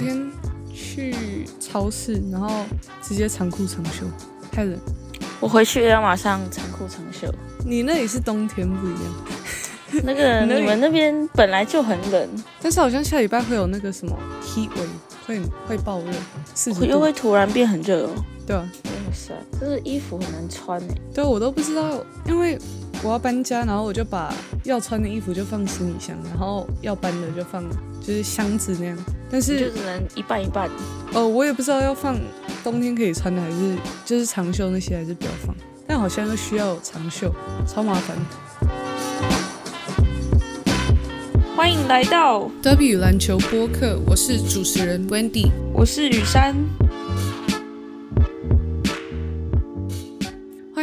天去超市，然后直接长裤长袖，太冷。我回去要马上长裤长袖。你那里是冬天不一样，那个你们那边本来就很冷，但是好像下礼拜会有那个什么 heat wave，会会爆热，四十度又会，突然变很热哦。对啊，哇塞，这是衣服很难穿哎。对我都不知道，因为我要搬家，然后我就把要穿的衣服就放行李箱，然后要搬的就放就是箱子那样，但是就只能一半一半。哦，我也不知道要放冬天可以穿的，还是就是长袖那些，还是不要放。但好像又需要有长袖，超麻烦。欢迎来到，W 篮球播客，我是主持人 Wendy。我是雨珊。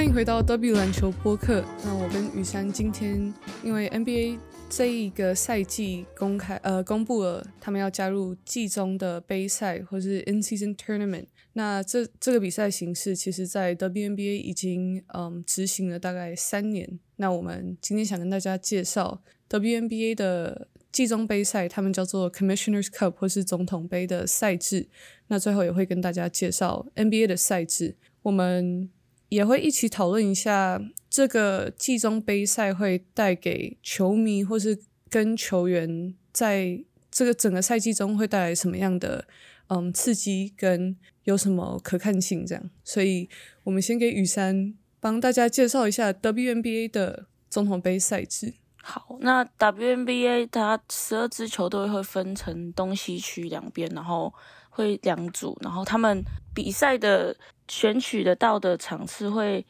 迎回到 W 篮球播客。那我跟雨珊今天因为 NBA 这一个赛季公开呃公布了他们要加入季中的杯赛或是 In Season Tournament。那这这个比赛形式其实在 WNBA 已经嗯执行了大概三年。那我们今天想跟大家介绍 WNBA 的季中杯赛，他们叫做 Commissioners Cup 或是总统杯的赛制。那最后也会跟大家介绍 NBA 的赛制。我们也会一起讨论一下这个季中杯赛会带给球迷或是跟球员在这个整个赛季中会带来什么样的嗯刺激，跟有什么可看性这样。所以我们先给雨珊帮大家介绍一下 WNBA 的总统杯赛制。好，那 WNBA 它十二支球队会分成东西区两边，然后会两组，然后他们比赛的选取得到的场次会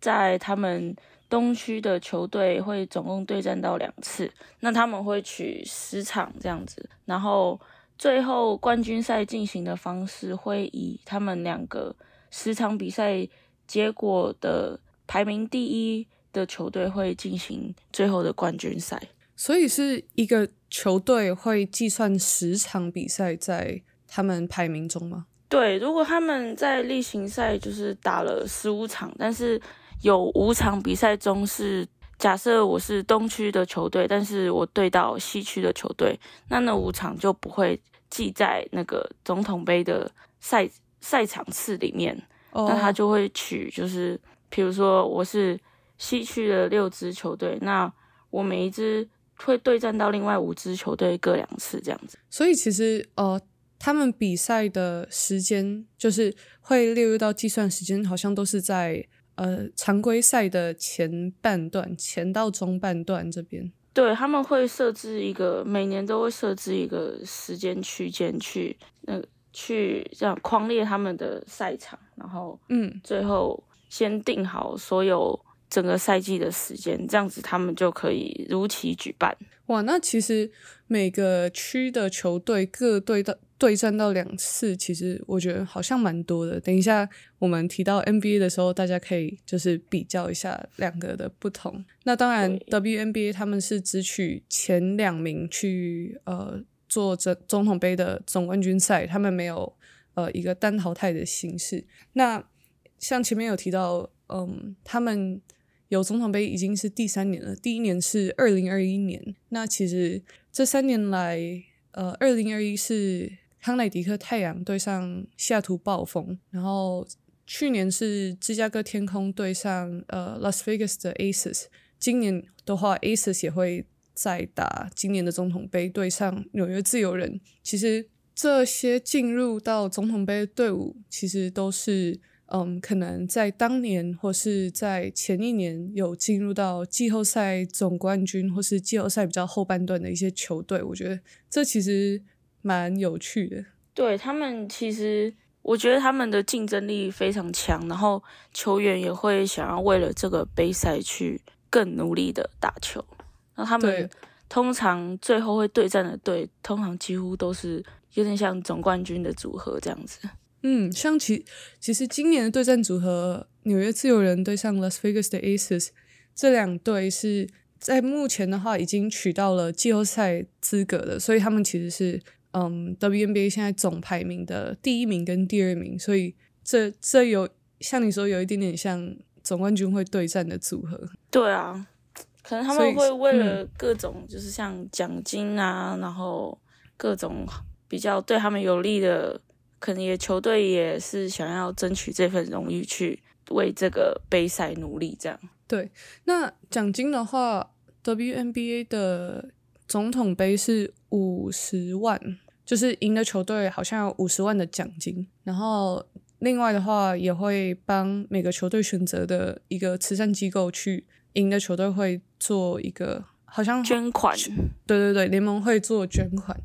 在他们东区的球队会总共对战到两次，那他们会取十场这样子，然后最后冠军赛进行的方式会以他们两个十场比赛结果的排名第一的球队会进行最后的冠军赛。所以是一个球队会计算十场比赛在他们排名中吗？对，如果他们在例行赛就是打了十五场，但是有五场比赛中是假设我是东区的球队，但是我对到西区的球队，那那五场就不会记在那个总统杯的赛赛场次里面。哦那他就会取，就是比如说我是西区的六支球队，那我每一支会对战到另外五支球队各两次这样子。所以其实呃，他们比赛的时间就是会列入到计算时间，好像都是在呃常规赛的前半段，前到中半段这边。对，他们会设置一个，每年都会设置一个时间区间去那去这样框列他们的赛场，然后嗯，最后先定好所有整个赛季的时间，这样子他们就可以如期举办。哇，那其实每个区的球队各对到对战到两次，其实我觉得好像蛮多的。等一下我们提到 NBA 的时候，大家可以就是比较一下两个的不同。那当然，WNBA 他们是只取前两名去呃做这总统杯的总冠军赛，他们没有呃一个单淘汰的形式。那像前面有提到，嗯，他们有总统杯已经是第三年了，第一年是二零二一年。那其实这三年来，呃，二零二一是康乃迪克太阳对上西雅图暴风，然后去年是芝加哥天空对上呃 Las Vegas 的 Aces，今年的话 Aces 也会再打今年的总统杯对上纽约自由人。其实这些进入到总统杯的队伍，其实都是嗯，可能在当年或是在前一年有进入到季后赛总冠军，或是季后赛比较后半段的一些球队，我觉得这其实蛮有趣的。对他们，其实我觉得他们的竞争力非常强，然后球员也会想要为了这个杯赛去更努力的打球。那他们通常最后会对战的队，通常几乎都是有点像总冠军的组合这样子。嗯，像其其实今年的对战组合，纽约自由人对上 Las Vegas 的 Aces，这两队是在目前的话已经取到了季后赛资格的，所以他们其实是嗯 WNBA 现在总排名的第一名跟第二名，所以这这有像你说有一点点像总冠军会对战的组合。对啊，可能他们会为了各种就是像奖金啊，然后各种比较对他们有利的，可能也球队也是想要争取这份荣誉，去为这个杯赛努力。这样对。那奖金的话，WNBA 的总统杯是五十万，就是赢的球队好像有五十万的奖金，然后。另外的话，也会帮每个球队选择的一个慈善机构去赢的球队会做一个好像捐款，对对对，联盟会做捐款，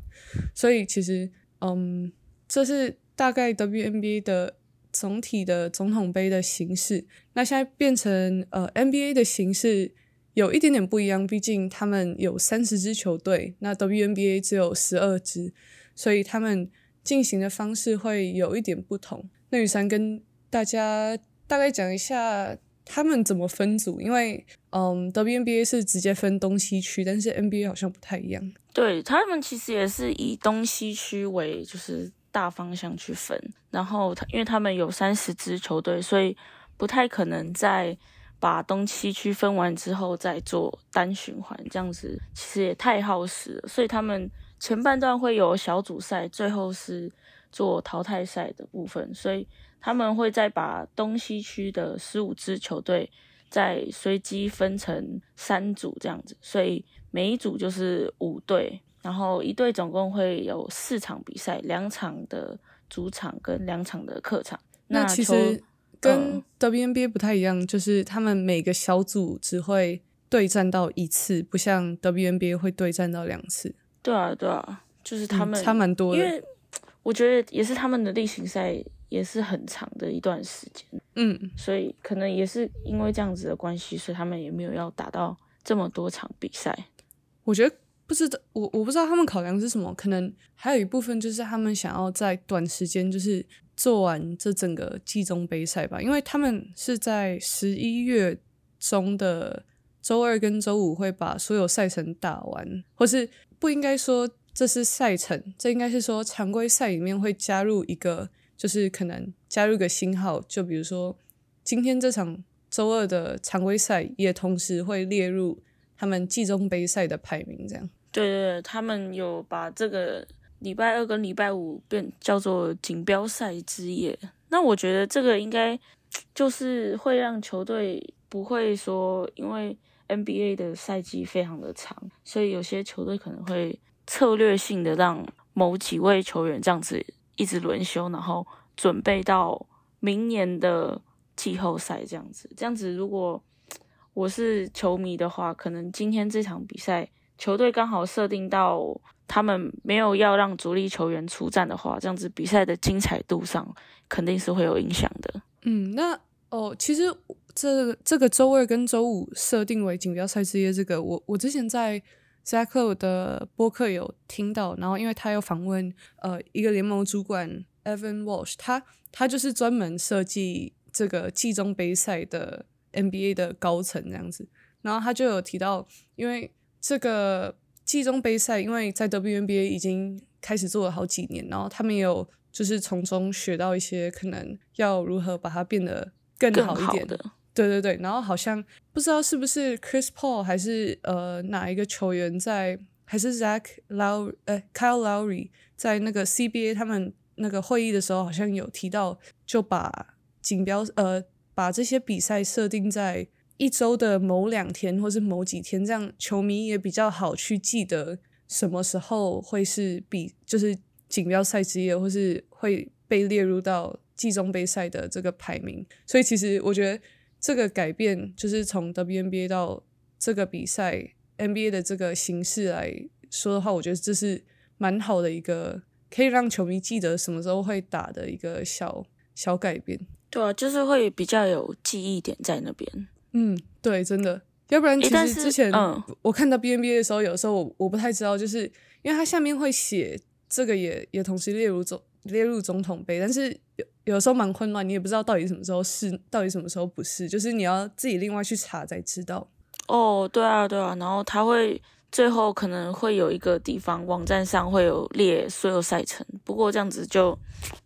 所以其实嗯，这是大概 WNBA 的总体的总统杯的形式。那现在变成呃 NBA 的形式有一点点不一样，毕竟他们有三十支球队，那 WNBA 只有十二支，所以他们进行的方式会有一点不同。那雨山跟大家大概讲一下他们怎么分组，因为嗯，WNBA 是直接分东西区，但是 NBA 好像不太一样。对他们其实也是以东西区为就是大方向去分，然后他因为他们有三十支球队，所以不太可能在把东西区分完之后再做单循环，这样子其实也太耗时了。所以他们前半段会有小组赛，最后是。做淘汰赛的部分，所以他们会再把东西区的十五支球队再随机分成三组这样子，所以每一组就是五队，然后一队总共会有四场比赛，两场的主场跟两场的客场。那其实跟 WNBA 不太一样，就是他们每个小组只会对战到一次，不像 WNBA 会对战到两次。对啊，对啊，就是他们差蛮多的。我觉得也是他们的例行赛也是很长的一段时间，嗯，所以可能也是因为这样子的关系，所以他们也没有要打到这么多场比赛。我觉得不知道，我我不知道他们考量是什么，可能还有一部分就是他们想要在短时间就是做完这整个季中杯赛吧，因为他们是在十一月中的周二跟周五会把所有赛程打完，或是不应该说。这是赛程，这应该是说常规赛里面会加入一个，就是可能加入个新号，就比如说今天这场周二的常规赛也同时会列入他们季中杯赛的排名，这样。对对对，他们有把这个礼拜二跟礼拜五变叫做锦标赛之夜。那我觉得这个应该就是会让球队不会说，因为 NBA 的赛季非常的长，所以有些球队可能会。策略性的让某几位球员这样子一直轮休，然后准备到明年的季后赛这样子。这样子，如果我是球迷的话，可能今天这场比赛球队刚好设定到他们没有要让主力球员出战的话，这样子比赛的精彩度上肯定是会有影响的。嗯，那哦，其实这这个周二跟周五设定为锦标赛之夜，这个我我之前在。扎克的播客有听到，然后因为他有访问呃一个联盟主管 Evan Walsh，他他就是专门设计这个季中杯赛的 NBA 的高层这样子，然后他就有提到，因为这个季中杯赛，因为在 WNBA 已经开始做了好几年，然后他们也有就是从中学到一些可能要如何把它变得更好一点的。对对对，然后好像不知道是不是 Chris Paul 还是呃哪一个球员在，还是 Zach Low 呃 Kyle Lowry 在那个 CBA 他们那个会议的时候，好像有提到，就把锦标呃把这些比赛设定在一周的某两天或是某几天，这样球迷也比较好去记得什么时候会是比就是锦标赛之夜，或是会被列入到季中杯赛的这个排名。所以其实我觉得。这个改变就是从 WNBA 到这个比赛 NBA 的这个形式来说的话，我觉得这是蛮好的一个可以让球迷记得什么时候会打的一个小小改变。对啊，就是会比较有记忆点在那边。嗯，对，真的。要不然其实之前我看到 bnba 的时候，有时候我我不太知道，就是因为它下面会写这个也也同时列入总列入总统杯，但是有。有时候蛮混乱，你也不知道到底什么时候是，到底什么时候不是，就是你要自己另外去查才知道。哦，对啊，对啊，然后他会最后可能会有一个地方网站上会有列所有赛程，不过这样子就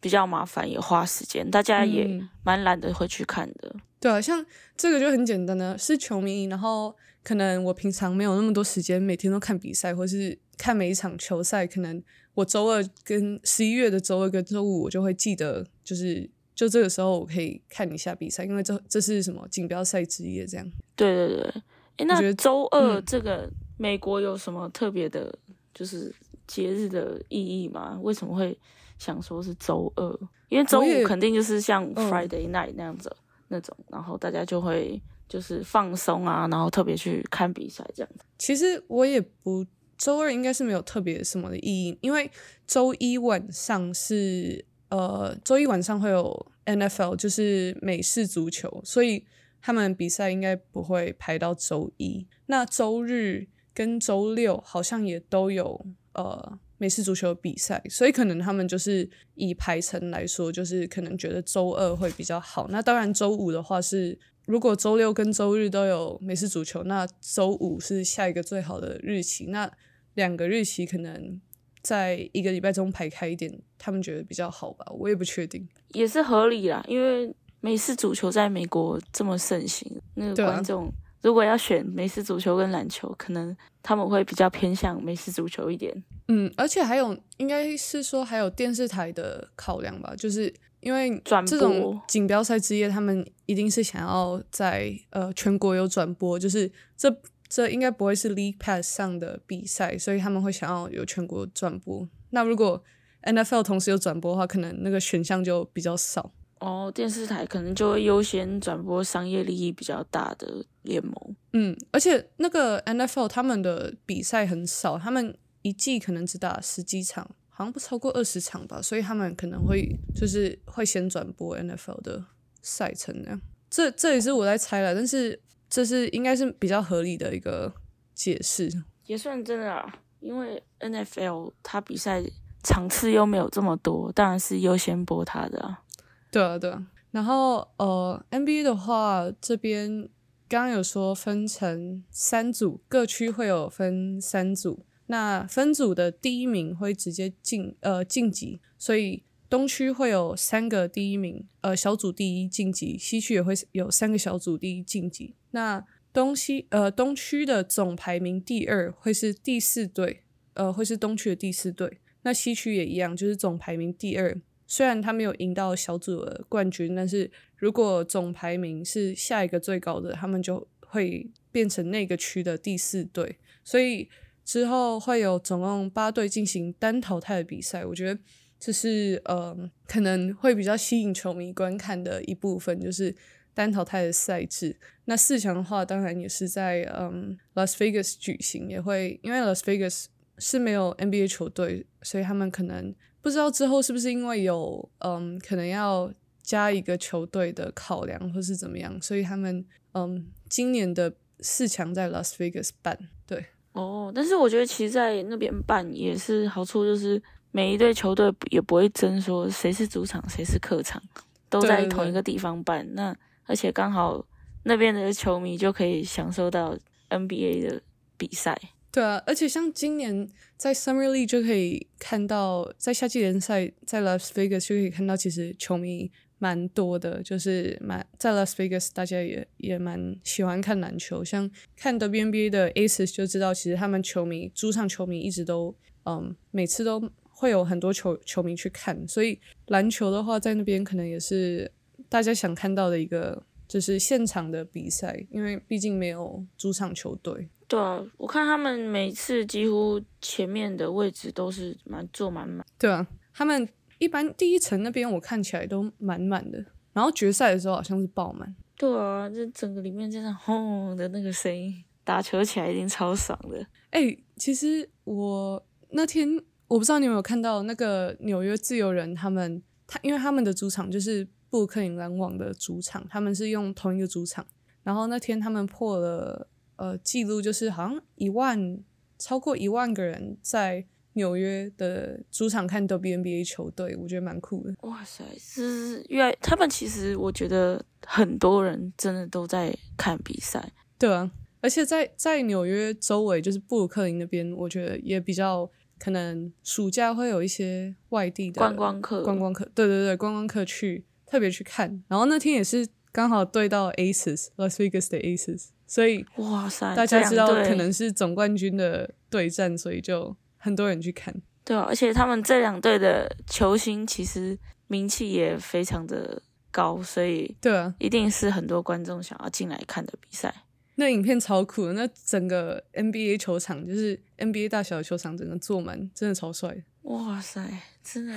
比较麻烦，也花时间，大家也蛮懒得会去看的。对啊，像这个就很简单的，是球迷然后可能我平常没有那么多时间每天都看比赛，或是看每一场球赛。可能我周二跟十一月的周二跟周五，我就会记得，就是就这个时候我可以看一下比赛，因为这这是什么锦标赛之夜这样。对对对，哎，那周二这个美国有什么特别的，就是节日的意义吗？为什么会想说是周二？因为周五肯定就是像 Friday night 那样子那种，然后大家就会。就是放松啊，然后特别去看比赛这样子。其实我也不周二应该是没有特别什么的意义，因为周一晚上是呃周一晚上会有 NFL，就是美式足球，所以他们比赛应该不会排到周一。那周日跟周六好像也都有呃美式足球比赛，所以可能他们就是以排程来说，就是可能觉得周二会比较好。那当然周五的话是。如果周六跟周日都有美式足球，那周五是下一个最好的日期。那两个日期可能在一个礼拜中排开一点，他们觉得比较好吧？我也不确定，也是合理啦。因为美式足球在美国这么盛行，那个观众如果要选美式足球跟篮球，可能他们会比较偏向美式足球一点。嗯，而且还有应该是说还有电视台的考量吧，就是。因为这种锦标赛之夜，他们一定是想要在呃全国有转播，就是这这应该不会是 League Pass 上的比赛，所以他们会想要有全国转播。那如果 NFL 同时有转播的话，可能那个选项就比较少。哦，电视台可能就会优先转播商业利益比较大的联盟。嗯，而且那个 NFL 他们的比赛很少，他们一季可能只打十几场。好像不超过二十场吧，所以他们可能会就是会先转播 NFL 的赛程那样。这这也是我在猜了，但是这是应该是比较合理的一个解释，也算真的啊。因为 NFL 它比赛场次又没有这么多，当然是优先播它的啊。对啊，对啊。然后呃，NBA 的话，这边刚刚有说分成三组，各区会有分三组。那分组的第一名会直接进呃晋级，所以东区会有三个第一名，呃小组第一晋级，西区也会有三个小组第一晋级。那东西呃东区的总排名第二会是第四队，呃会是东区的第四队。那西区也一样，就是总排名第二，虽然他没有赢到小组的冠军，但是如果总排名是下一个最高的，他们就会变成那个区的第四队，所以。之后会有总共八队进行单淘汰的比赛，我觉得这是呃可能会比较吸引球迷观看的一部分，就是单淘汰的赛制。那四强的话，当然也是在嗯 Las Vegas 举行，也会因为 Las Vegas 是没有 NBA 球队，所以他们可能不知道之后是不是因为有嗯可能要加一个球队的考量或是怎么样，所以他们嗯今年的四强在 Las Vegas 办，对。哦，但是我觉得其实在那边办也是好处，就是每一队球队也不会争说谁是主场谁是客场，都在同一个地方办。那而且刚好那边的球迷就可以享受到 NBA 的比赛。对啊，而且像今年在 Summer League 就可以看到，在夏季联赛在 Las Vegas 就可以看到，其实球迷。蛮多的，就是蛮在 Las Vegas，大家也也蛮喜欢看篮球。像看 WNBA 的 Aces 就知道，其实他们球迷主场球迷一直都嗯，每次都会有很多球球迷去看。所以篮球的话，在那边可能也是大家想看到的一个就是现场的比赛，因为毕竟没有主场球队。对啊，我看他们每次几乎前面的位置都是满坐满满。对啊，他们。一般第一层那边我看起来都满满的，然后决赛的时候好像是爆满。对啊，这整个里面真的轰的那个声音，打球起来一定超爽的。哎，其实我那天我不知道你有没有看到那个纽约自由人他们，他因为他们的主场就是布鲁克林篮网的主场，他们是用同一个主场，然后那天他们破了呃记录，就是好像一万超过一万个人在。纽约的主场看 WNBA 球队，我觉得蛮酷的。哇塞，是越他们其实我觉得很多人真的都在看比赛。对啊，而且在在纽约周围，就是布鲁克林那边，我觉得也比较可能暑假会有一些外地的观光客，观光客，对对对，观光客去特别去看。然后那天也是刚好对到 Aces Las Vegas 的 Aces，所以哇塞，大家知道可能是总冠军的对战，所以就很多人去看。对啊，而且他们这两队的球星其实名气也非常的高，所以对啊，一定是很多观众想要进来看的比赛。那影片超酷的，那整个 NBA 球场就是 NBA 大小的球场，整个坐满，真的超帅，哇塞，真的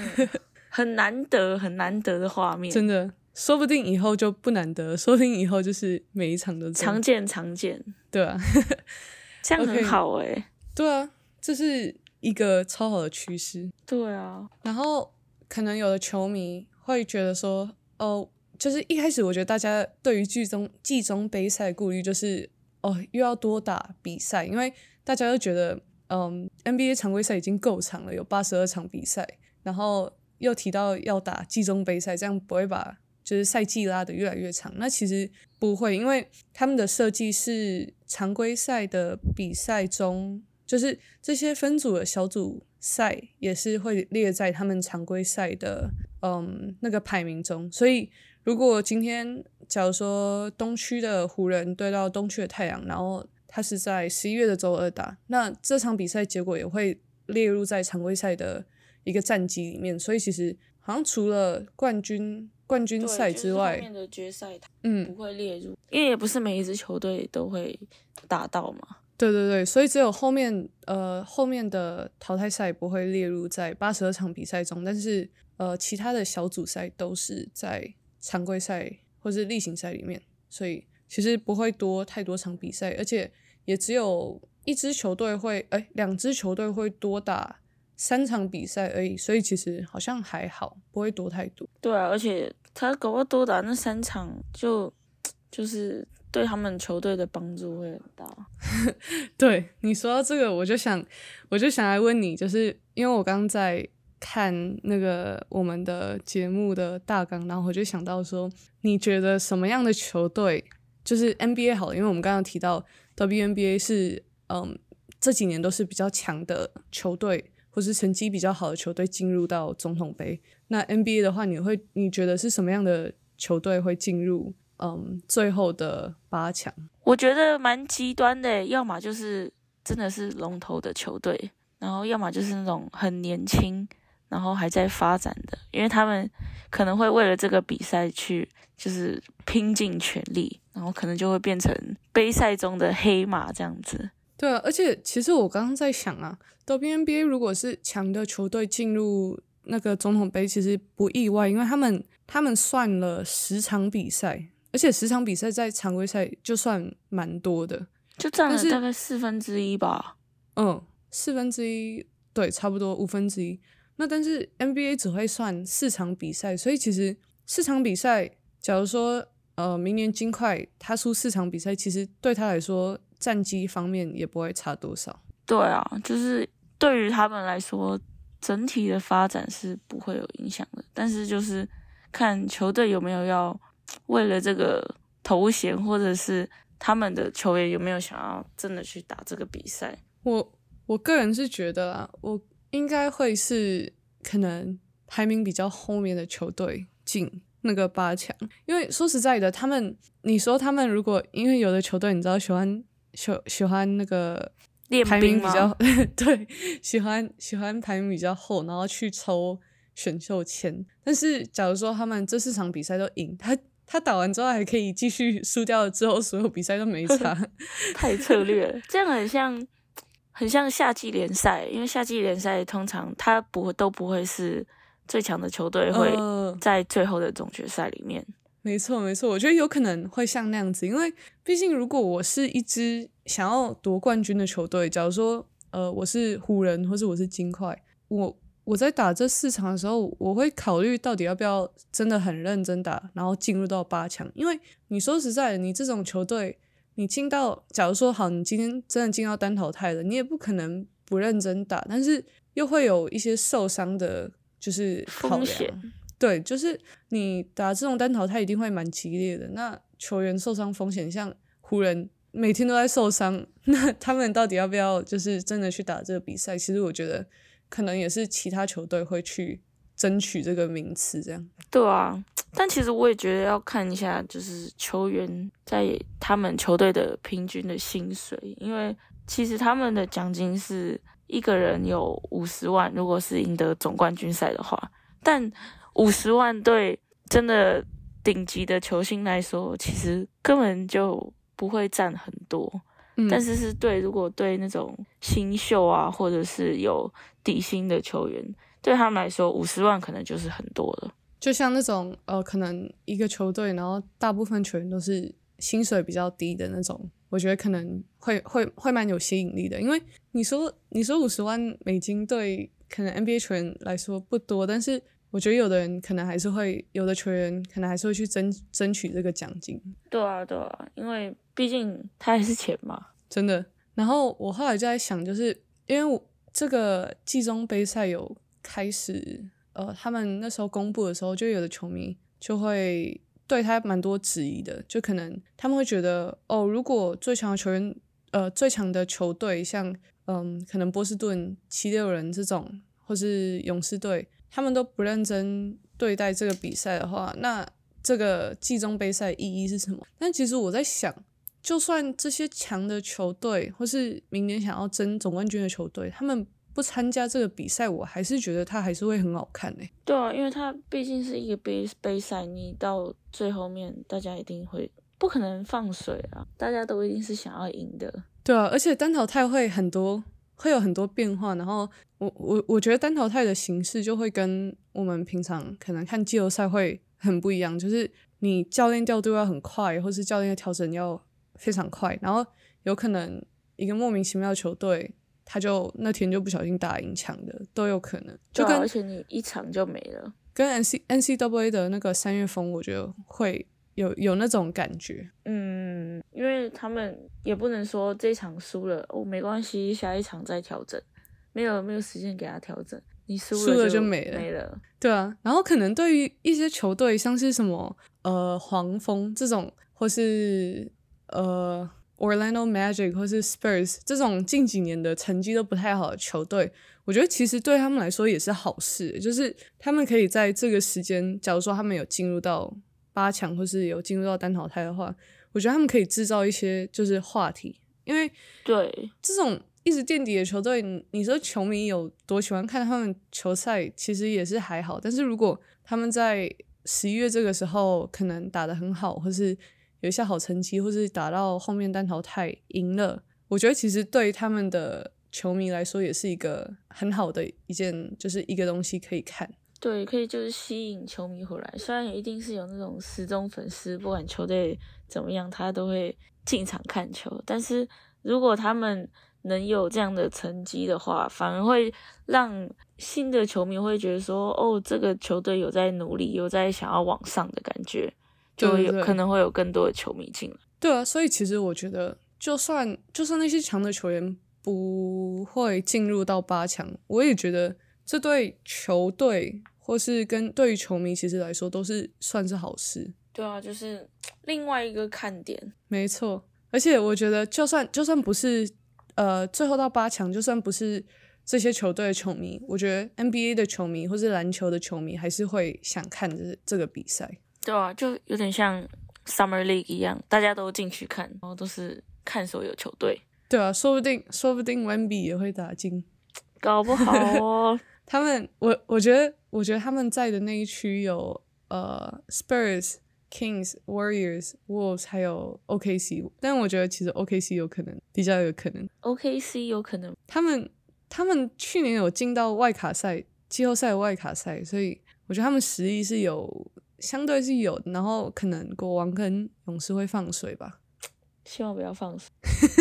很难得、很难得的画面，真的。说不定以后就不难得，说不定以后就是每一场都常见常见，对啊，这样很好哎、对啊，这是一个超好的趋势。对啊，然后可能有的球迷会觉得说，哦，就是一开始我觉得大家对于季中季中杯赛的顾虑就是，哦，又要多打比赛，因为大家都觉得，嗯，NBA 常规赛已经够长了，有八十二场比赛，然后又提到要打季中杯赛，这样不会把就是赛季拉得越来越长。那其实不会，因为他们的设计是常规赛的比赛中，就是这些分组的小组赛也是会列在他们常规赛的嗯那个排名中。所以如果今天假如说东区的湖人对到东区的太阳，然后他是在十一月的周二打，那这场比赛结果也会列入在常规赛的一个战绩里面。所以其实好像除了冠军冠军赛之外，面的决赛它嗯，不会列入，因为也不是每一支球队都会打到嘛。对对对，所以只有后面呃后面的淘汰赛不会列入在八十二场比赛中，但是呃其他的小组赛都是在常规赛或是例行赛里面，所以其实不会多太多场比赛，而且也只有一支球队会哎两支球队会多打三场比赛而已，所以其实好像还好，不会多太多。对啊，而且他搞不好多打那三场就 就是对他们球队的帮助会很大。对你说到这个，我就想，我就想来问你，就是因为我刚刚在看那个我们的节目的大纲，然后我就想到说，你觉得什么样的球队，就是 NBA 好，因为我们刚刚提到 WNBA 是嗯这几年都是比较强的球队，或是成绩比较好的球队进入到总统杯。那 NBA 的话，你会你觉得是什么样的球队会进入嗯最后的八强？我觉得蛮极端的，要么就是真的是龙头的球队，然后要么就是那种很年轻，然后还在发展的，因为他们可能会为了这个比赛去就是拼尽全力，然后可能就会变成杯赛中的黑马这样子。对啊，而且其实我刚刚在想啊，WNBA 如果是强的球队进入那个总统杯，其实不意外，因为他们他们算了十场比赛，而且十场比赛在常规赛就算蛮多的，就占了大概四分之一吧。嗯，四分之一，对，差不多五分之一。那但是 NBA 只会算四场比赛，所以其实四场比赛，假如说呃明年金块他输四场比赛，其实对他来说战绩方面也不会差多少。对啊，就是对于他们来说，整体的发展是不会有影响的。但是就是看球队有没有要为了这个头衔，或者是他们的球员有没有想要真的去打这个比赛。我我个人是觉得啊，我应该会是可能排名比较后面的球队进那个八强，因为说实在的，他们你说他们如果因为有的球队你知道喜欢喜喜欢那个练排名兵比较 对，喜欢喜欢排名比较后，然后去抽选秀签。但是假如说他们这四场比赛都赢，他他打完之后还可以继续输掉了之后，所有比赛都没差。太策略了，这样很像很像夏季联赛，因为夏季联赛通常他不会都不会是最强的球队会呃在最后的总决赛里面。没错，没错，我觉得有可能会像那样子，因为毕竟如果我是一支想要夺冠军的球队，假如说呃我是湖人或是我是金块，我我在打这四场的时候，我会考虑到底要不要真的很认真打，然后进入到八强，因为你说实在的，你这种球队，你进到假如说好，你今天真的进到单淘汰了，你也不可能不认真打，但是又会有一些受伤的，就是风险对，就是你打这种单淘汰一定会蛮激烈的。那球员受伤风险，像湖人每天都在受伤，那他们到底要不要就是真的去打这个比赛？其实我觉得可能也是其他球队会去争取这个名次，这样。对啊，但其实我也觉得要看一下，就是球员在他们球队的平均的薪水，因为其实他们的奖金是一个人有五十万，如果是赢得总冠军赛的话，但五十万对真的顶级的球星来说，其实根本就不会占很多。嗯但是是对，如果对那种新秀啊，或者是有底薪的球员，对他们来说，五十万可能就是很多了。就像那种呃，可能一个球队，然后大部分球员都是薪水比较低的那种，我觉得可能会会会蛮有吸引力的。因为你说你说五十万美金对可能 NBA 球员来说不多，但是我觉得有的人可能还是会，有的球员可能还是会去争争取这个奖金，对啊，对啊，因为毕竟他还是钱嘛。真的。然后我后来就在想，就是因为我这个季中杯赛有开始，呃，他们那时候公布的时候，就有的球迷就会对他蛮多质疑的，就可能他们会觉得，哦，如果最强的球员，呃，最强的球队像，嗯，可能波士顿七六人这种，或是勇士队，他们都不认真对待这个比赛的话，那这个季中杯赛意义是什么？但其实我在想。就算这些强的球队，或是明年想要争总冠军的球队，他们不参加这个比赛，我还是觉得它还是会很好看诶、对啊，因为它毕竟是一个杯杯赛，你到最后面，大家一定会不可能放水啊，大家都一定是想要赢的。对啊，而且单淘汰会很多，会有很多变化。然后我我我觉得单淘汰的形式就会跟我们平常可能看季后赛会很不一样，就是你教练调度要很快，或是教练的调整要非常快，然后有可能一个莫名其妙的球队，他就那天就不小心打赢强的，都有可能。就跟而且你一场就没了。跟 N C N C W A 的那个三月风，我觉得会有有那种感觉。嗯，因为他们也不能说这场输了哦没关系，下一场再调整，没有没有时间给他调整，你输输了就就没了没了。对啊，然后可能对于一些球队，像是什么呃黄蜂这种，或是呃 Orlando Magic 或是 Spurs 这种近几年的成绩都不太好的球队，我觉得其实对他们来说也是好事，就是他们可以在这个时间，假如说他们有进入到八强或是有进入到单淘汰的话，我觉得他们可以制造一些就是话题，因为对，这种一直垫底的球队，你你说球迷有多喜欢看他们球赛，其实也是还好。但是如果他们在十一月这个时候可能打得很好，或是有一些好成绩，或是打到后面单淘汰赢了，我觉得其实对他们的球迷来说也是一个很好的一件，就是一个东西可以看。对，可以就是吸引球迷回来。虽然一定是有那种死忠粉丝，不管球队怎么样，他都会进场看球。但是如果他们能有这样的成绩的话，反而会让新的球迷会觉得说，哦，这个球队有在努力，有在想要往上的感觉，就有可能会有更多的球迷进来。对啊，所以其实我觉得，就算就算那些强的球员不会进入到八强，我也觉得这对球队或是跟对于球迷其实来说都是算是好事。对啊，就是另外一个看点。没错，而且我觉得，就算就算不是呃最后到八强，就算不是这些球队的球迷，我觉得 NBA 的球迷或是篮球的球迷还是会想看这这个比赛。对啊，就有点像 Summer League 一样，大家都进去看，然后都是看所有球队，对啊，说不定说不定 Wemby 也会打进。搞不好哦。他们，我我觉得，我觉得他们在的那一区有呃 Spurs、Kings、Warriors、Wolves，还有 OKC。但我觉得其实 OKC 有可能比较有可能，OKC 有可能，他们他们去年有进到外卡赛、季后赛外卡赛，所以我觉得他们实力是有相对是有。然后可能国王跟勇士会放水吧？希望不要放水。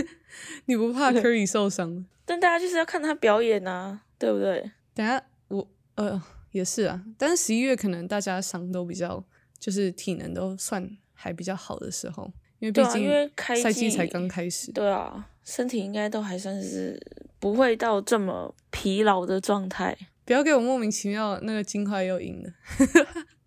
你不怕 Curry 受伤？但大家就是要看他表演啊，对不对？等下我呃也是啊，但是十一月可能大家伤都比较，就是体能都算还比较好的时候，因为毕竟赛季才刚开始。对啊，身体应该都还算是不会到这么疲劳的状态，不要给我莫名其妙那个金块又赢了。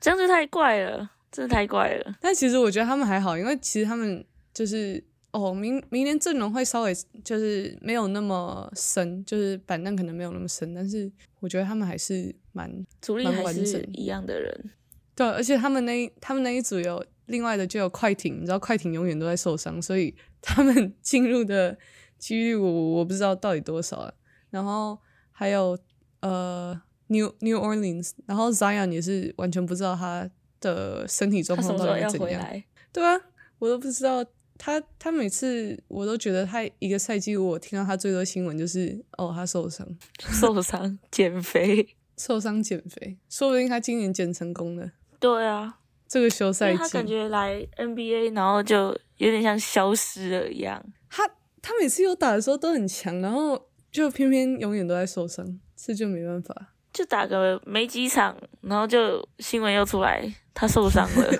这样就太怪了，真的太怪了。但其实我觉得他们还好，因为其实他们就是哦，明明年阵容会稍微就是没有那么深，就是板凳可能没有那么深，但是我觉得他们还是蛮主力蛮还是完整一样的人，对，而且他们那一他们那一组有另外的就有快艇，你知道快艇永远都在受伤，所以他们进入的几率我我不知道到底多少啊。然后还有呃 New New Orleans，然后 Zion 也是完全不知道他的身体状况到底怎样。对啊，我都不知道他他每次我都觉得他一个赛季我听到他最多新闻就是哦他受伤 受伤减肥受伤减肥，说不定他今年减成功了。对啊，这个休赛季他感觉来 NBA 然后就有点像消失了一样。他他每次有打的时候都很强，然后。就偏偏永远都在受伤，这就没办法。就打个没几场，然后就新闻又出来，他受伤了。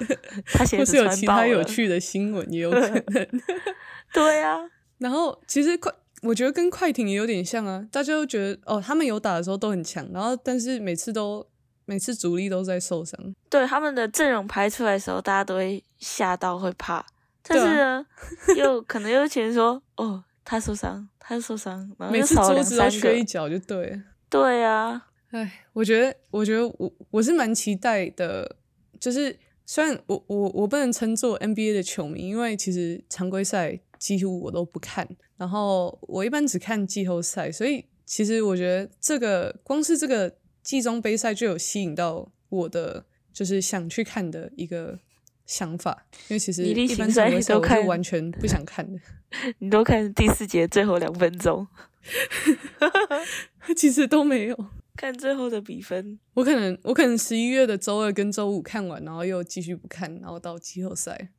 他或是有其他有趣的新闻也有 可能。对啊，然后其实快，我觉得跟快艇也有点像啊。大家都觉得哦，他们有打的时候都很强，然后但是每次都每次主力都在受伤。对他们的阵容排出来的时候，大家都会吓到会怕，但是呢，又可能又前说哦。他受伤，他受伤，然后每次桌子都缺一脚就对。对啊，哎，我觉得，我觉得我我是蛮期待的，就是虽然我我我不能称作 NBA 的球迷，因为其实常规赛几乎我都不看，然后我一般只看季后赛，所以其实我觉得这个光是这个季中杯赛就有吸引到我的，就是想去看的一个。想法，因为其实一般常规赛我是完全不想看的。你都看第四节最后两分钟，其实都没有看最后的比分。我可能我可能十一月的周二跟周五看完，然后又继续不看，然后到季后赛，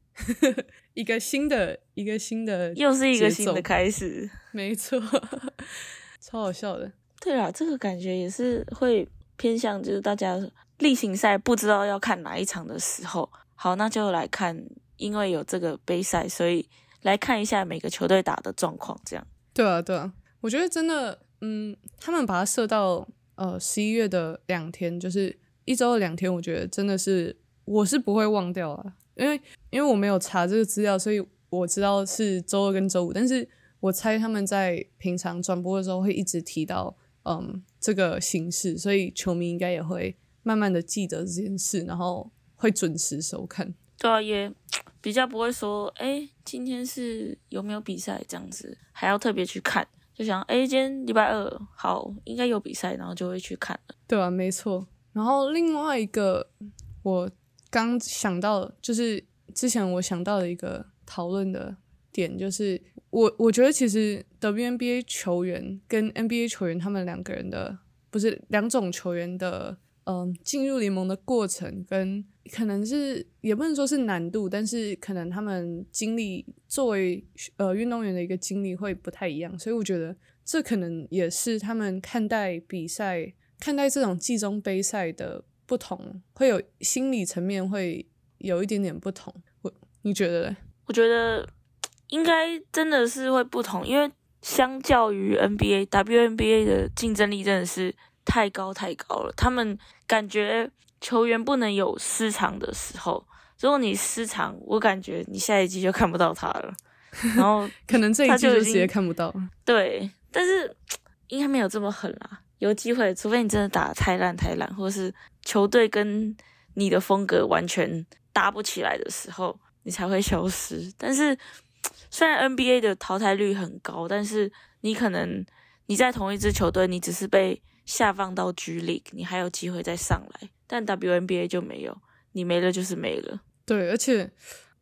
一个新的一个新的，又是一个新的开始。没错，超好笑的。对啊，这个感觉也是会偏向，就是大家例行赛不知道要看哪一场的时候。好，那就来看，因为有这个杯赛，所以来看一下每个球队打的状况。这样，对啊，对啊，我觉得真的，嗯，他们把它设到呃十一月的两天，就是一周的两天，我觉得真的是我是不会忘掉了，因为因为我没有查这个资料，所以我知道是周二跟周五，但是我猜他们在平常转播的时候会一直提到嗯这个形式，所以球迷应该也会慢慢的记得这件事，然后。会准时收看，对啊，也比较不会说，哎，今天是有没有比赛这样子，还要特别去看，就想，哎，今天礼拜二，好，应该有比赛，然后就会去看了。对啊，没错。然后另外一个我刚想到，就是之前我想到的一个讨论的点，就是我我觉得其实 WNBA 球员跟 NBA 球员他们两个人的，不是两种球员的。嗯，进入联盟的过程跟可能是也不能说是难度，但是可能他们经历作为呃运动员的一个经历会不太一样，所以我觉得这可能也是他们看待比赛、看待这种季中杯赛的不同，会有心理层面会有一点点不同。我你觉得？我觉得应该真的是会不同，因为相较于 NBA、WNBA 的竞争力真的是。太高太高了，他们感觉球员不能有失常的时候。如果你失常，我感觉你下一季就看不到他了。然后 可能这一季就直接看不到。对，但是应该没有这么狠啦。有机会，除非你真的打太烂太烂，或是球队跟你的风格完全搭不起来的时候，你才会消失。但是虽然 NBA 的淘汰率很高，但是你可能你在同一支球队，你只是被。下放到 G 力你还有机会再上来，但 WNBA 就没有，你没了就是没了。对，而且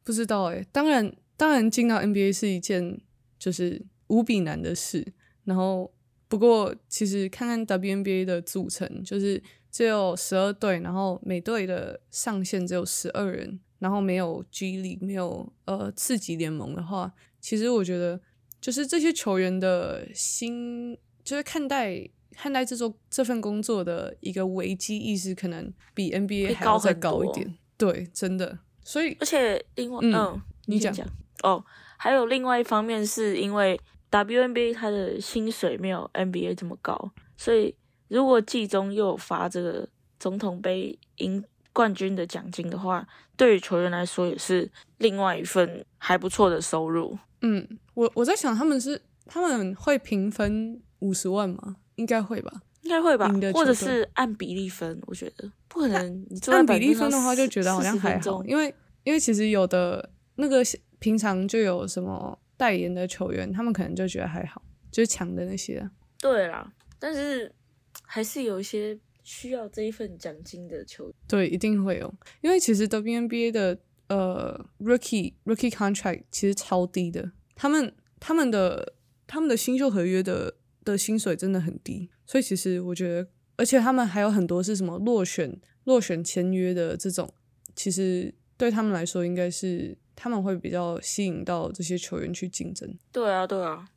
不知道哎，当然，当然进到 NBA 是一件就是无比难的事。然后，不过其实看看 WNBA 的组成，就是只有十二队，然后每队的上限只有十二人，然后没有 G 力没有呃次级联盟的话，其实我觉得就是这些球员的心，就是看待。看待这做这份工作的一个危机意识，可能比 NBA 还要再高一点。对，真的。所以，而且另外，嗯，你讲哦，还有另外一方面，是因为 WNBA 它的薪水没有 NBA 这么高，所以如果季中又有发这个总统杯赢冠军的奖金的话，对于球员来说也是另外一份还不错的收入。嗯，我我在想，他们是他们会平分五十万吗？应该会吧，应应该会吧，或者是按比例分，我觉得不可能按比例分的话，就觉得好像40还好，因为因为其实有的那个平常就有什么代言的球员，他们可能就觉得还好，就是强的那些啊。对啦，但是还是有一些需要这一份奖金的球员。对，一定会有，因为其实 WNBA 的呃 rookie rookie contract 其实超低的，他们他们的他们的新秀合约的的薪水真的很低，所以其实我觉得，而且他们还有很多是什么落选落选签约的这种，其实对他们来说应该是他们会比较吸引到这些球员去竞争。对啊，对啊，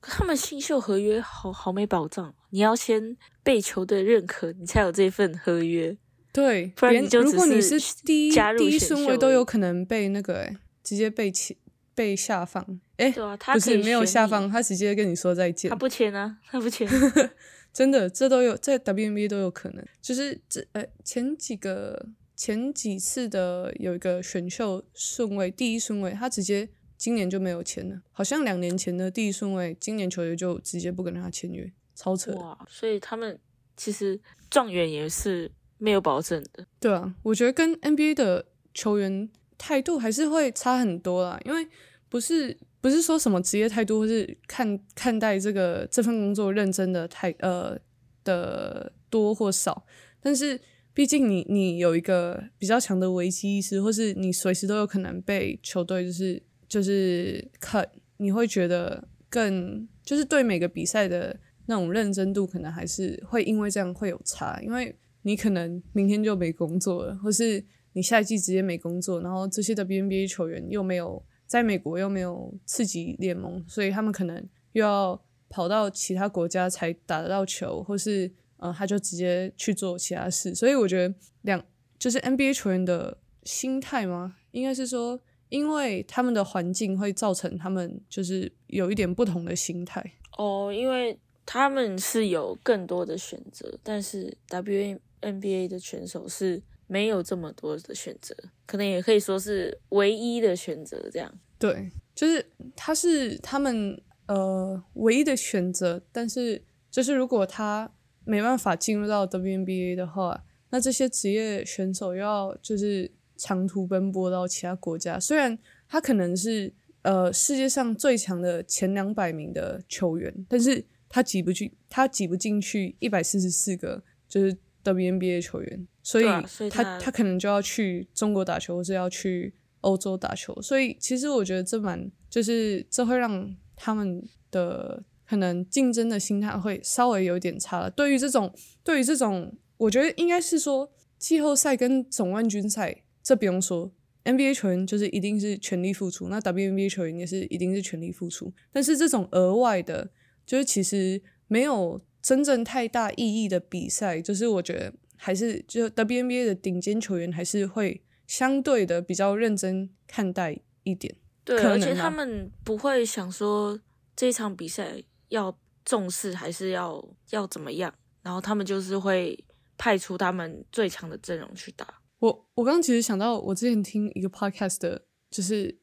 可他们新秀合约好好没保障，你要先被球队认可，你才有这份合约。对，不然你就如果你是是第一加入第一选顺位都有可能被那个、欸、直接被起被下放，哎、对啊，他不是没有下放，，他直接跟你说再见他。不签啊，他不签。真的，这都有在 WNBA 都有可能。就是这呃前几个前几次的有一个选秀顺位第一顺位，他直接今年就没有签了。好像两年前的第一顺位，今年球队就直接不跟他签约，超扯。哇，所以他们其实状元也是没有保证的。对啊，我觉得跟 NBA 的球员态度还是会差很多啦，因为不是不是说什么职业态度，或是看看待这个这份工作认真的态呃的多或少，但是毕竟你你有一个比较强的危机意识，或是你随时都有可能被球队就是就是 cut，你会觉得更就是对每个比赛的那种认真度，可能还是会因为这样会有差，因为你可能明天就没工作了，或是你下一季直接没工作，然后这些的 B N B A 球员又没有在美国又没有刺激联盟，所以他们可能又要跑到其他国家才打得到球，或是呃他就直接去做其他事，所以我觉得两就是 NBA 球员的心态吗？应该是说，因为他们的环境会造成他们就是有一点不同的心态。哦，因为他们是有更多的选择，但是 WNBA 的选手是没有这么多的选择，可能也可以说是唯一的选择。这样，对，就是他是他们呃唯一的选择，但是就是如果他没办法进入到 WNBA 的话，那这些职业选手要就是长途奔波到其他国家，虽然他可能是呃世界上最强的前两百名的球员，但是他挤不进，他挤不进去一百四十四个就是 WNBA 球员，所以他他他可能就要去中国打球，或是要去欧洲打球，所以其实我觉得这蛮就是这会让他们的可能竞争的心态会稍微有点差了。对于这种对于这种，我觉得应该是说季后赛跟总冠军赛，这不用说。NBA 球员就是一定是全力付出，那 WNBA 球员也是一定是全力付出。但是这种额外的，就是其实没有真正太大意义的比赛，就是我觉得还是就 WNBA 的顶尖球员还是会相对的比较认真看待一点。对，而且他们不会想说这一场比赛要重视还是要要怎么样，然后他们就是会派出他们最强的阵容去打。我我刚刚其实想到，我之前听一个 podcast 的，就是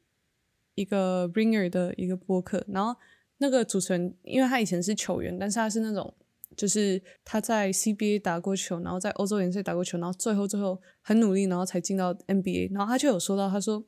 一个 Ringer 的一个播客，然后那个主持人，因为他以前是球员，但是他是那种，就是他在 CBA 打过球，然后在欧洲联赛打过球，然后最后最后很努力，然后才进到 NBA，然后他就有说到，他说，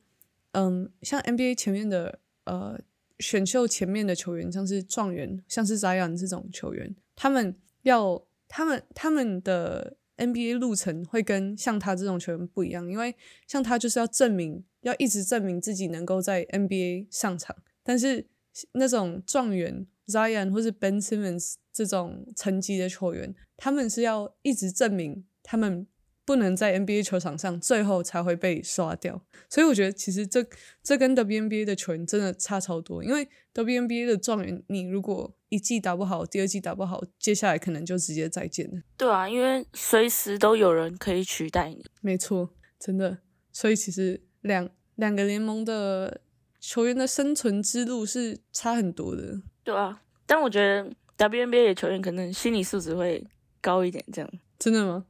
嗯，像 NBA 前面的呃选秀前面的球员，像是状元，像是 Zion 这种球员，他们要他们他们的 NBA 路程会跟像他这种球员不一样，因为像他就是要证明，要一直证明自己能够在 NBA 上场，但是那种状元 Zion 或是 Ben Simmons 这种层级的球员，他们是要一直证明他们不能在 NBA 球场上，最后才会被刷掉。所以我觉得其实这这跟 WNBA 的球员真的差超多，因为 WNBA 的状元，你如果一季打不好，第二季打不好，接下来可能就直接再见了。对啊，因为随时都有人可以取代你。没错，真的。所以其实两两个联盟的球员的生存之路是差很多的。对啊，但我觉得 WNBA 的球员可能心理素质会高一点，这样，真的吗？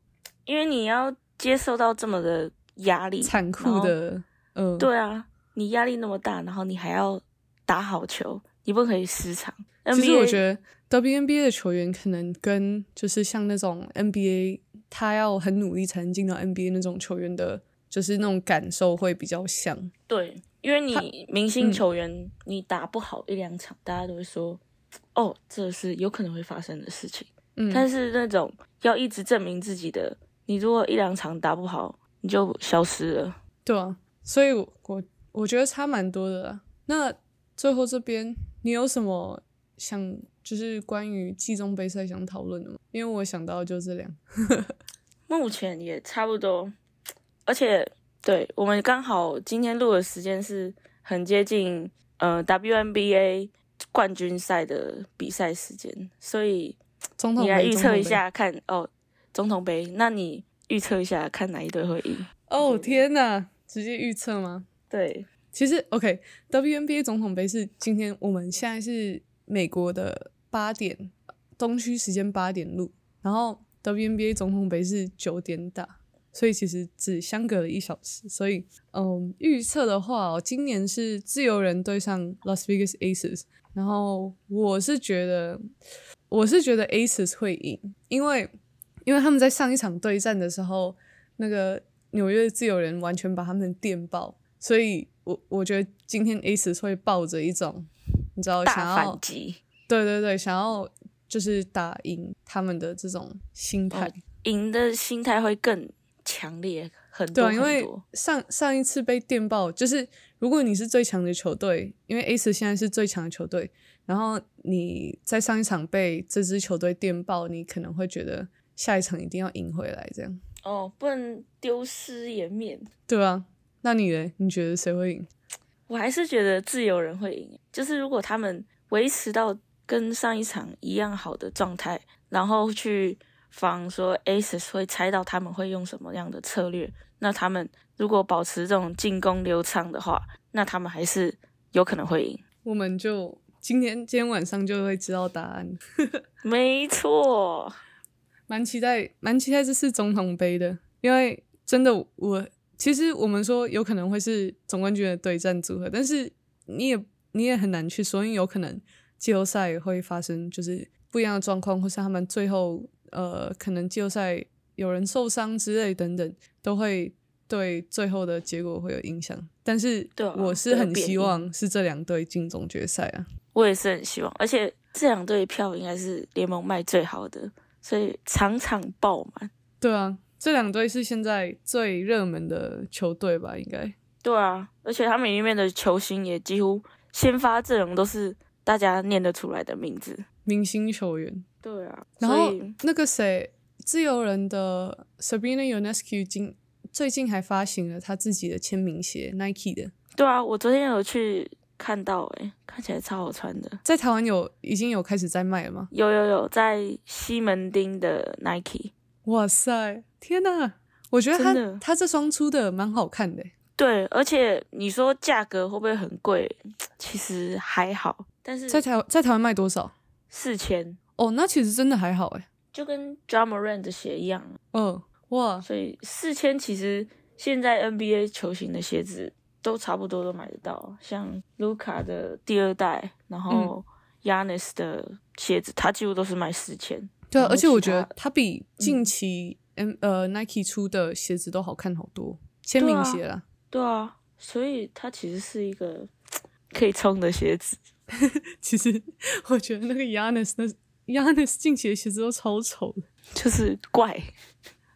因为你要接受到这么的压力，残酷的，嗯，对啊，你压力那么大，然后你还要打好球，你不可以失常。其实我觉得 WNBA 的球员可能跟就是像那种 NBA，他要很努力才能进到 NBA 那种球员的，就是那种感受会比较像。对，因为你明星球员你打不好一两场，大家都会说，哦，这是有可能会发生的事情。嗯，但是那种要一直证明自己的，你如果一两场打不好，你就消失了。对啊，所以我我我觉得差蛮多的啦。那最后这边你有什么想就是关于季中杯赛想讨论的吗？因为我想到就这两。目前也差不多，而且对我们刚好今天录的时间是很接近呃 WNBA 冠军赛的比赛时间，所以你来杯预测一。下看哦，总统杯，那你预测一下看哪一队会赢？哦天哪，直接预测吗？对，其实 OK，WNBA 总统杯是今天我们现在是美国的八点东区时间八点录，然后 WNBA 总统杯是九点打，所以其实只相隔了一小时。所以，嗯，预测的话、哦，今年是自由人对上 Las Vegas Aces，然后我是觉得我是觉得 Aces 会赢，因为因为他们在上一场对战的时候，那个纽约自由人完全把他们电爆，所以我我觉得今天 Aces 会抱着一种你知道想大要反击，对对对想要就是打赢他们的这种心态。哦赢的心态会更强烈很对啊，因为。上上一次被电爆，就是如果你是最强的球队，因为 Ace 现在是最强的球队，然后你在上一场被这支球队电爆，你可能会觉得下一场一定要赢回来，这样哦，不能丢失颜面。对啊。那你呢？你觉得谁会赢？我还是觉得自由人会赢，就是如果他们维持到跟上一场一样好的状态，然后去防说 Aces 会猜到他们会用什么样的策略，那他们如果保持这种进攻流畅的话，那他们还是有可能会赢。我们就今天今天晚上就会知道答案。没错，蛮期待，蛮期待这次总统杯的，因为真的我其实我们说有可能会是总冠军的对战组合，但是你也你也很难去说，因为有可能季后赛会发生就是不一样的状况，或是他们最后呃可能季后赛有人受伤之类等等，都会对最后的结果会有影响。但是对啊我是很希望是这两队进总决赛啊。我也是很希望，而且这两队票应该是联盟卖最好的，所以场场爆满。对啊，这两队是现在最热门的球队吧？应该。对啊，而且他们里面的球星也几乎先发阵容都是大家念得出来的名字。明星球员。对啊，然后那个谁，自由人的 Sabrina Ionescu 今最近还发行了他自己的签名鞋，Nike 的，对啊，我昨天有去看到、欸，看起来超好穿的。在台湾有已经有开始在卖了吗？有有有，在西门町的 Nike。哇塞，天哪！我觉得他他这双出的蛮好看的，对，而且你说价格会不会很贵？其实还好，但是在台在台湾卖多少？四千哦，那其实真的还好哎。就跟 John Moran 的鞋一样，嗯，哇，所以四千其实现在 NBA 球星的鞋子都差不多都买得到，像卢卡的第二代，然后 Yanis 的鞋子，它几乎都是卖四千。对啊，而且我觉得它比近期 M、呃 Nike 出的鞋子都好看好多，签名鞋啦。对啊，所以它其实是一个 可以冲的鞋子。其实我觉得那个 Yanis 那 Yanis 近期的鞋子都超丑的，就是怪，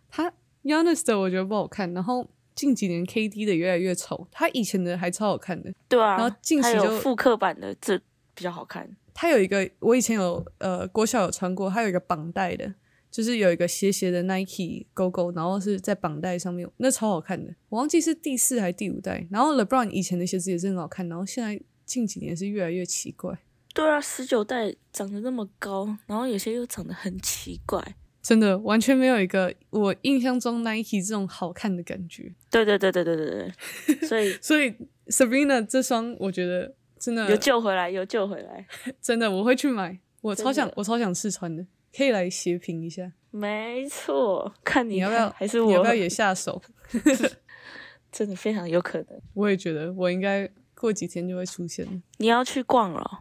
他 Yanis 的我觉得不好看，然后近几年 KD 的越来越丑，他以前的还超好看的。对啊。然后近期就复刻版的，这比较好看。他有一个我以前有呃国小有穿过，他有一个绑带的，就是有一个斜斜的 Nike 勾勾，然后是在绑带上面，那超好看的。我忘记是第四还是第五代。然后 LeBron 以前的鞋子也是很好看，然后现在近几年是越来越奇怪。对啊，十九代长得那么高，然后有些又长得很奇怪。真的完全没有一个我印象中 Nike 这种好看的感觉，对对对对对对对，所以 所以 Sabrina 这双我觉得真的有救回来，有救回来。真的我会去买，我超想我超想试穿的，可以来斜评一下，没错，看你你要不要？还是我你要不要也下手？真的非常有可能。我也觉得我应该过几天就会出现。你要去逛了，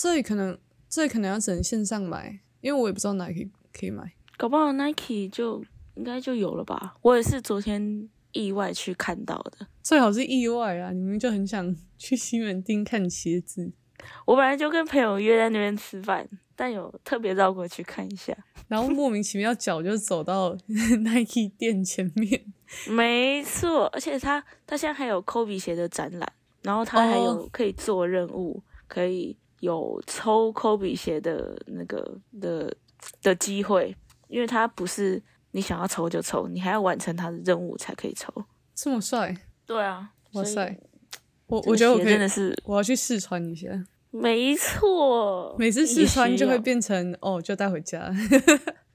这里可能这可能要只能线上买，因为我也不知道哪里可以可以买。搞不好 Nike 就应该就有了吧？我也是昨天意外去看到的。最好是意外啊！你们就很想去西门町看鞋子，我本来就跟朋友约在那边吃饭，但有特别绕过去看一下。然后莫名其妙脚就走到 Nike 店前面。没错，而且他他现在还有 Kobe 鞋的展览，然后他还有可以做任务，可以有抽 Kobe 鞋的那个的的机会，因为他不是你想要抽就抽，你还要完成他的任务才可以抽。这么帅，对啊，哇塞！我我觉得我可以真的，是我要去试穿一下。没错，每次试穿就会变成哦，就带回家。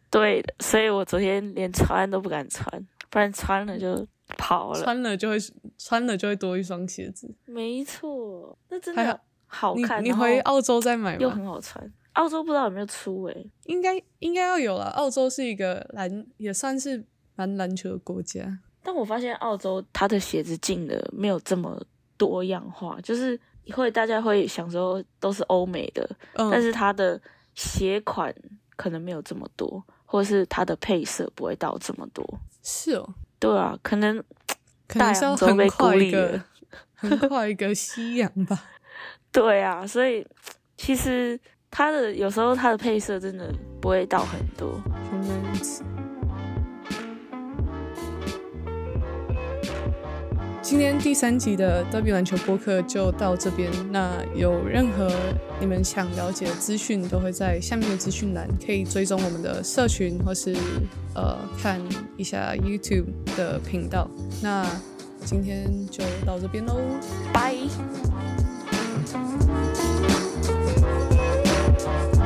对的，所以我昨天连穿都不敢穿，不然穿了就跑了。穿了就会穿了就会多一双鞋子。没错，那真的好看，你回澳洲再买又？很好穿。澳洲不知道有没有出诶、应该应该要有了。澳洲是一个篮，也算是蛮篮球的国家。但我发现澳洲它的鞋子进的没有这么多样化，就是会大家会想说都是欧美的，嗯，但是它的鞋款可能没有这么多，或者是它的配色不会到这么多。是哦，对啊，可能可能是要横大洋洲被孤立跨一个了横跨一个夕阳吧。对啊，所以其实它的有时候它的配色真的不会到很多。今天第三集的德比篮球播客就到这边。那有任何你们想了解的资讯，都会在下面的资讯栏，可以追踪我们的社群，或是呃看一下 YouTube 的频道。那今天就到这边喽。拜。Thank you.